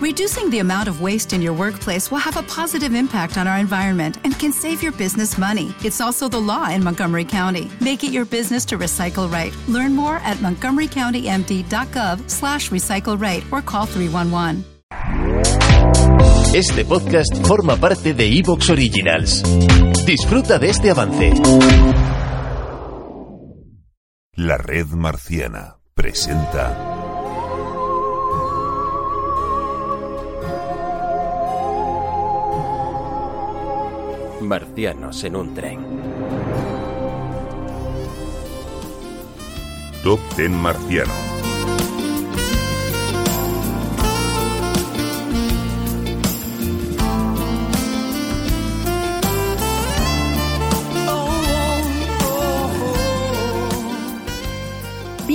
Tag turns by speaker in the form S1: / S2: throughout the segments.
S1: Reducing the amount of waste in your workplace will have a positive impact on our environment and can save your business money. It's also the law in Montgomery County. Make it your business to recycle right. Learn more at montgomerycountymd.gov slash recycle right or call 311.
S2: Este podcast forma parte de Evox Originals. Disfruta de este avance.
S3: La red marciana presenta
S2: Marcianos en un tren.
S3: Top Ten Marciano.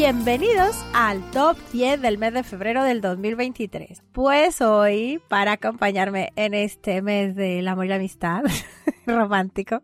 S4: Bienvenidos al top 10 del mes de febrero del 2023. Pues hoy, para acompañarme en este mes del amor y la amistad romántico,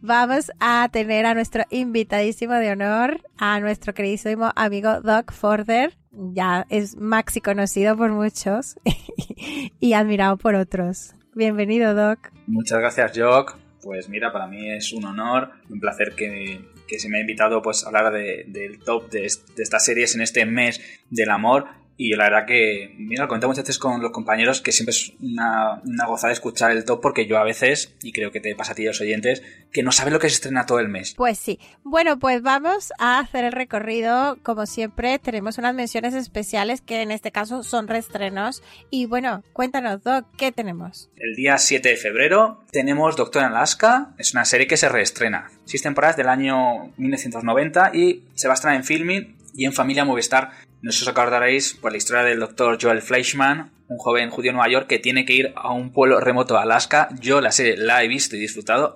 S4: vamos a tener a nuestro invitadísimo de honor, a nuestro queridísimo amigo Doc Forder. Ya es maxi conocido por muchos y admirado por otros. Bienvenido, Doc.
S5: Muchas gracias, Jock. Pues mira, para mí es un honor, un placer que, que se me ha invitado pues, a hablar de- del top de, est- de estas series en este mes del amor. Y la verdad que, mira, lo comenté muchas veces con los compañeros que siempre es una, una gozada escuchar el top porque yo a veces, y creo que te pasa a ti y a los oyentes, que no sabes lo que se estrena todo el mes.
S4: Pues sí. Bueno, pues vamos a hacer el recorrido. Como siempre, tenemos unas menciones especiales que en este caso son reestrenos. Y bueno, cuéntanos, Doc, ¿qué tenemos?
S5: El día 7 de febrero tenemos Doctor en Alaska, es una serie que se reestrena. Seis temporadas del año 1990 y se va a estrenar en Filming y en Familia Movistar. No sé si os acordaréis por la historia del doctor Joel Fleischman, un joven judío de Nueva York que tiene que ir a un pueblo remoto de Alaska. Yo la serie la he visto y disfrutado.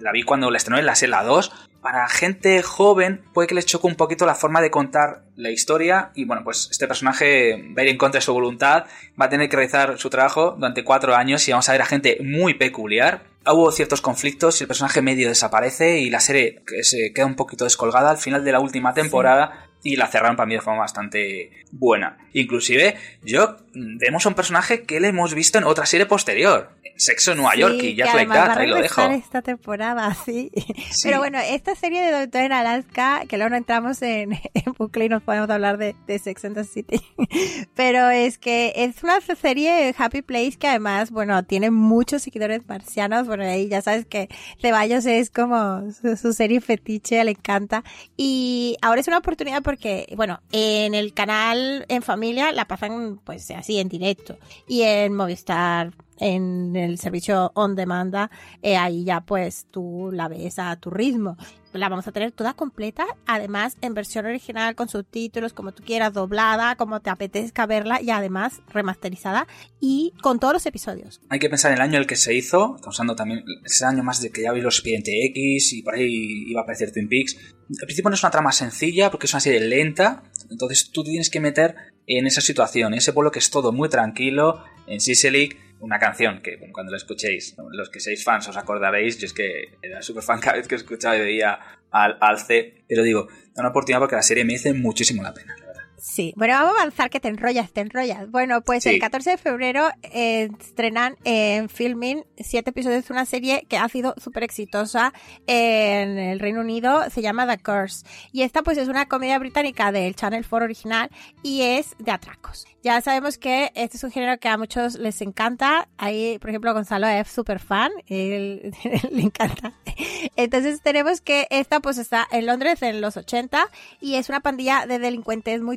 S5: La vi cuando la estrenó en la serie la 2. Para gente joven puede que les choque un poquito la forma de contar la historia y bueno, pues este personaje va a ir en contra de su voluntad, va a tener que realizar su trabajo durante cuatro años y vamos a ver a gente muy peculiar. Hubo ciertos conflictos y el personaje medio desaparece y la serie se queda un poquito descolgada al final de la última temporada y la cerraron para mí de forma bastante buena. Inclusive, yo mm, vemos a un personaje que le hemos visto en otra serie posterior, Sexo en Nueva
S4: Sí,
S5: York y Just Like That, ahí lo dejo.
S4: esta temporada, sí.
S5: Sí.
S4: Pero bueno, esta serie de Doctor en Alaska, que luego no entramos en, en bucle y nos podemos hablar de, de Sex and the City. Pero es que es una serie Happy Place que además, bueno, tiene muchos seguidores marcianos. Bueno, ahí ya sabes que Ceballos es como su, su serie fetiche, le encanta. Y ahora es una oportunidad porque, bueno, en el canal en familia la pasan pues así en directo. Y en Movistar en el servicio on demanda, eh, ahí ya pues tú la ves a tu ritmo. La vamos a tener toda completa, además en versión original con subtítulos, como tú quieras, doblada, como te apetezca verla y además remasterizada y con todos los episodios.
S5: Hay que pensar en el año en el que se hizo, hablando también ese año más de que ya vi los Expediente X y por ahí iba a aparecer Twin Peaks. Al principio no es una trama sencilla porque es una serie lenta, entonces tú tienes que meter en esa situación, en ese pueblo que es todo muy tranquilo, en Sicily, una canción que cuando la escuchéis, los que seáis fans os acordaréis, yo es que era súper fan cada vez que escuchaba y veía al Alce, pero digo, da una oportunidad porque la serie merece muchísimo la pena.
S4: Sí, bueno, vamos a avanzar que te enrollas, te enrollas. Bueno, pues
S5: Sí.
S4: el 14 de febrero eh, estrenan en Filming siete episodios de una serie que ha sido súper exitosa en el Reino Unido, se llama The Curse. Y esta pues es una comedia británica del Channel 4 original y es de atracos. Ya sabemos que este es un género que a muchos les encanta. Ahí, por ejemplo, Gonzalo es súper fan, él, le encanta. Entonces tenemos que esta pues está en Londres en los 80 y es una pandilla de delincuentes muy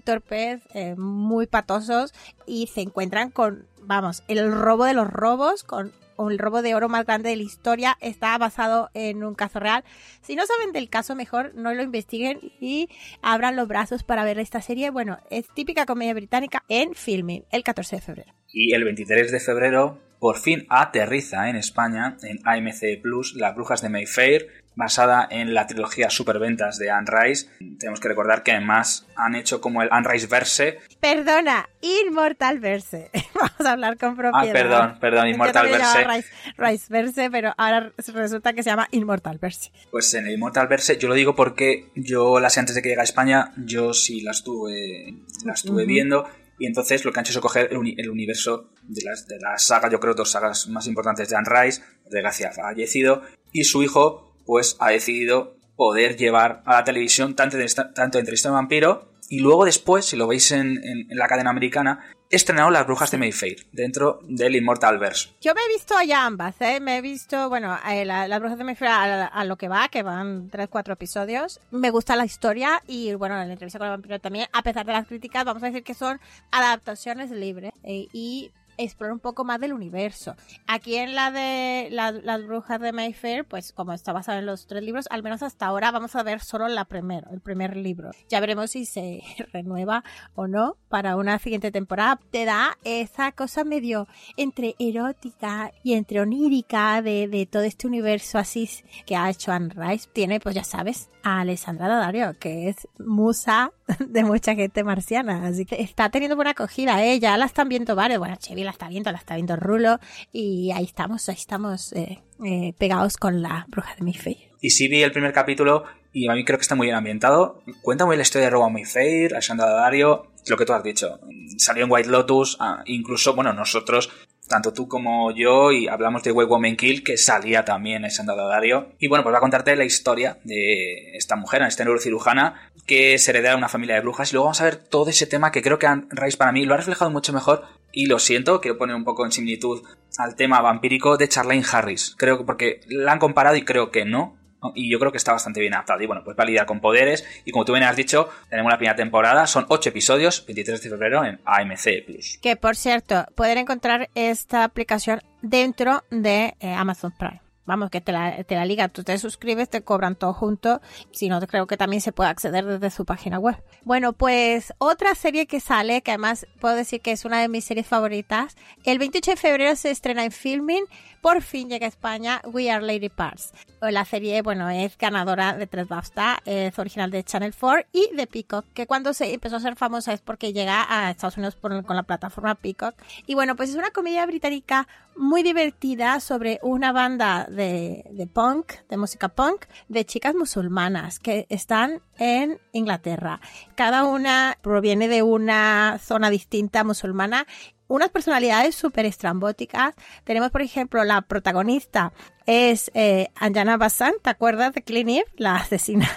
S4: eh, muy patosos y se encuentran con, vamos, el robo de los robos, con el robo de oro más grande de la historia está basado en un caso real. Si no saben del caso, mejor no lo investiguen y abran los brazos para ver esta serie. Bueno, es típica comedia británica en filming el 14 de febrero.
S5: Y el 23 de febrero por fin aterriza en España, en AMC Plus, Las Brujas de Mayfair, basada en la trilogía Superventas de Anne Rice. Tenemos que recordar que además han hecho como el Anne Rice verse.
S4: Perdona, Immortal Verse. Vamos a hablar con propiedad.
S5: Ah, perdón, perdón,
S4: también
S5: Verse.
S4: Rice, Rice Verse, pero ahora resulta que se llama Immortal Verse.
S5: Pues en el Immortal Verse, yo lo digo porque yo las antes de que llegue a España, yo sí la estuve, la estuve
S4: Ujú.
S5: viendo. y entonces lo que han hecho es coger el, universo de las, de las sagas, yo creo, dos sagas más importantes de Anne Rice, desgracia ha fallecido, y su hijo pues ha decidido poder llevar a la televisión tanto, tanto Entrevista de Vampiro y luego después, si lo veis en, la cadena americana, estrenado Las Brujas de Mayfair dentro del Immortal Verse.
S4: Yo me he visto ya ambas, ¿eh? Me he visto, bueno, eh, Las Brujas de Mayfair a, lo que va, que van 3-4 episodios. Me gusta la historia y, bueno, la entrevista con el vampiro también, a pesar de las críticas, vamos a decir que son adaptaciones libres eh, y explorar un poco más del universo. Aquí en la de las brujas de Mayfair, pues como está basado en los tres libros, al menos hasta ahora vamos a ver solo la primero, el primer libro. Ya veremos si se renueva o no para una siguiente temporada. Te da esa cosa medio entre erótica y entre onírica de, de todo este universo así que ha hecho Anne Rice. Tiene, pues ya sabes, a Alessandra Daddario, que es musa de mucha gente marciana. Así que está teniendo buena acogida, ¿eh? Ya la están viendo varios. Bueno, Chevy la está viendo, la está viendo Rulo. Y ahí estamos, ahí estamos eh, eh, pegados con la bruja de Mayfair.
S5: Y sí vi el primer capítulo y a mí creo que está muy bien ambientado. Cuenta muy la historia de Rowan Mayfair, Alessandra Daddario, lo que tú has dicho. Salió en White Lotus, ah, incluso, bueno, nosotros tanto tú como yo, y hablamos de White Woman Kill, que salía también en Dario. Y bueno, pues voy a contarte la historia de esta mujer, esta neurocirujana, que se hereda de una familia de brujas. Y luego vamos a ver todo ese tema que creo que Rice para mí lo ha reflejado mucho mejor. Y lo siento, quiero poner un poco en similitud al tema vampírico de Charlene Harris. Creo que porque la han comparado y creo que no y yo creo que está bastante bien adaptado. Y bueno, pues va lidiar con poderes. Y como tú bien has dicho, tenemos la primera temporada. Son 8 episodios, 23 de febrero en AMC Plus.
S4: Que por cierto, pueden encontrar esta aplicación dentro de eh, Amazon Prime. Vamos, que te la, te la liga, tú te suscribes, te cobran todo junto. Si no, creo que también se puede acceder desde su página web. Bueno, pues otra serie que sale, que además puedo decir que es una de mis series favoritas, el 28 de febrero se estrena en Filming por fin llega a España We Are Lady Parts. La serie, bueno, es ganadora de tres BAFTA, es original de Channel 4 y de Peacock, que cuando se empezó a ser famosa es porque llega a Estados Unidos con la plataforma Peacock. Y bueno, pues es una comedia británica muy divertida sobre una banda de punk, de música punk, de chicas musulmanas que están en Inglaterra. Cada una proviene de una zona distinta musulmana unas personalidades súper estrambóticas. Tenemos, por ejemplo, la protagonista es eh, Anjana Bassan, ¿te acuerdas de Clint la asesina?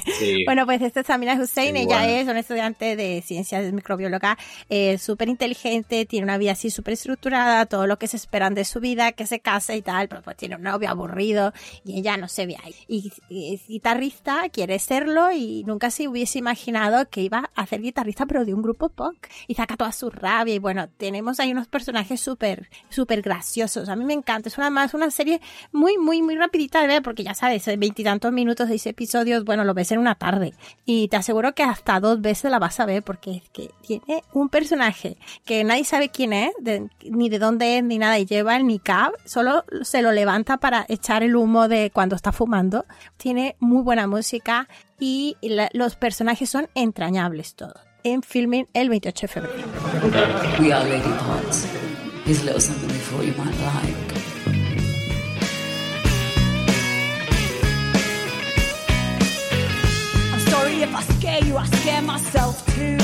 S4: bueno, pues esta es Samina Hussein, ella es una estudiante de ciencias microbióloga, eh, súper inteligente, tiene una vida así súper estructurada, todo lo que se esperan de su vida, que se case y tal, pero pues tiene un novio aburrido y ella no se ve ahí. Y, es guitarrista, quiere serlo y nunca se hubiese imaginado que iba a ser guitarrista, pero de un grupo punk y saca toda su rabia y bueno, tenemos ahí unos personajes súper, súper graciosos. A mí me encanta, es una más una serie muy, muy, muy rapidita de ver, porque ya sabes, veintitantos minutos, seis episodios, bueno, lo ves en una tarde. Y te aseguro que hasta dos veces la vas a ver, porque es que tiene un personaje que nadie sabe quién es, ni de dónde es, ni nada, y lleva el niqab, solo se lo levanta para echar el humo de cuando está fumando. Tiene muy buena música y los personajes son entrañables todos. En filming el 28 de febrero. If I scare you, I scare myself too.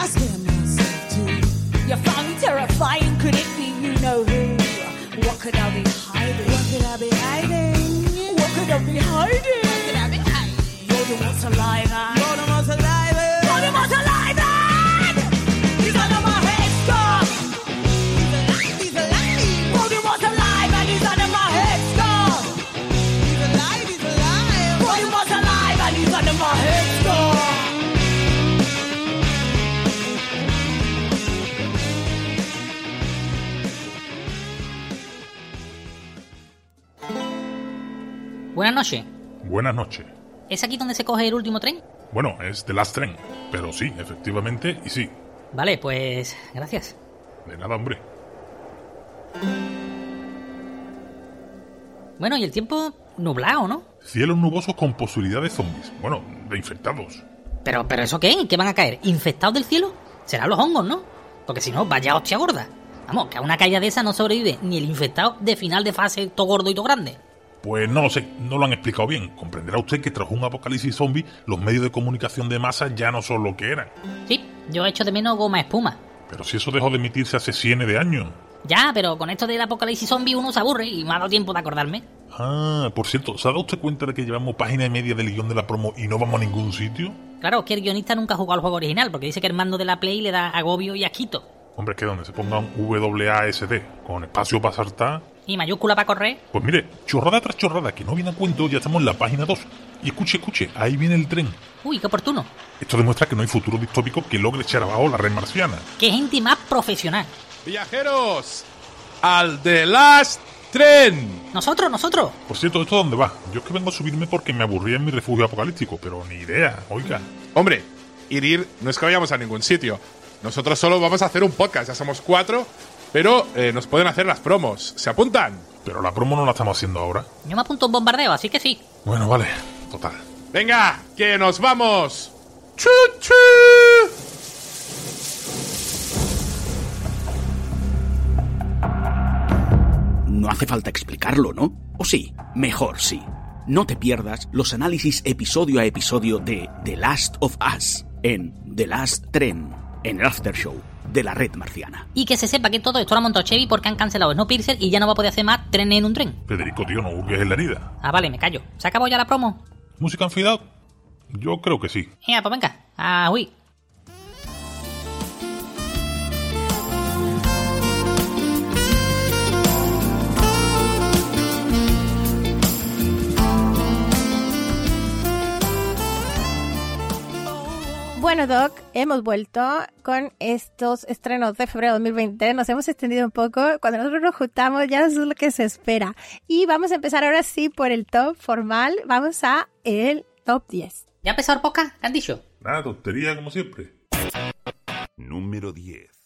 S4: I scare myself too. You found me terrifying, could it be you know who? What could I be hiding? What could I be hiding? What could I be hiding? What could I be hiding? You're the one alive. You're
S6: Buenas noches.
S7: Buenas noches.
S6: ¿Es aquí donde se coge el último tren?
S7: Bueno, es The Last Train, pero sí, efectivamente, y sí.
S6: Vale, pues gracias.
S7: De nada, hombre.
S6: Bueno, y el tiempo nublado, ¿no?
S7: Cielos nubosos con posibilidad de zombies. Bueno, de infectados.
S6: Pero, pero ¿eso qué? ¿Qué van a caer? ¿Infectados del cielo? Serán los hongos, ¿no? Porque si no, vaya hostia gorda. Vamos, que a una caída de esa no sobrevive ni el infectado de final de fase todo gordo y todo grande.
S7: Pues no lo sé, no lo han explicado bien. Comprenderá usted que tras un apocalipsis zombie, los medios de comunicación de masa ya no son lo que eran.
S6: Sí, yo he hecho de menos goma espuma.
S7: Pero si eso dejó de emitirse hace cienes de años.
S6: Ya, pero con esto del apocalipsis zombie uno se aburre y me ha dado tiempo de acordarme.
S7: Ah, por cierto, ¿se ha dado usted cuenta de que llevamos página y media del guion de la promo y no vamos a ningún sitio?
S6: Claro, que el guionista nunca ha jugado al juego original, porque dice que el mando de la Play le da agobio y asquito.
S7: Hombre, es que donde se ponga un WASD con espacio para saltar.
S6: Y mayúscula para correr.
S7: Pues mire, chorrada tras chorrada, que no viene a cuento, ya estamos en la página 2. Y escuche, escuche, ahí viene el tren.
S6: Uy, qué oportuno.
S7: Esto demuestra que no hay futuro distópico que logre echar abajo la red marciana.
S6: Qué gente más profesional.
S8: Viajeros, al The Last Tren.
S6: Nosotros, nosotros.
S7: Por cierto, ¿esto dónde va? Yo es que vengo a subirme porque me aburría en mi refugio apocalíptico, pero ni idea, oiga.
S8: Hombre, ir, ir, no es que vayamos a ningún sitio. Nosotros solo vamos a hacer un podcast, ya somos cuatro, pero eh, nos pueden hacer las promos. ¿Se apuntan?
S7: Pero la promo no la estamos haciendo ahora.
S6: Yo me apunto un bombardeo, así que sí.
S7: Bueno, vale, total.
S8: Venga, que nos vamos. ¡Chu, chu!
S9: No hace falta explicarlo, ¿no? ¿O sí? Mejor sí. No te pierdas los análisis episodio a episodio de The Last of Us en The Last Tren, en el After Show de la red marciana.
S6: Y que se sepa que todo esto lo ha montado Chevy porque han cancelado Snowpiercer y ya no va a poder hacer más tren en un tren.
S7: Federico, tío, no hurgues en la herida.
S6: Ah, vale, me callo. ¿Se acabó ya la promo?
S7: ¿Música en? Yo creo que sí.
S6: Ya, pues venga. Ah, uy.
S4: Bueno, Doc, hemos vuelto con estos estrenos de febrero de 2020. Nos hemos extendido un poco. Cuando nosotros nos juntamos, ya eso es lo que se espera. Y vamos a empezar ahora sí por el top formal. Vamos a el top 10.
S6: ¿Ya empezó el podcast? ¿Qué han dicho?
S7: Nada, tontería como siempre.
S3: Número 10.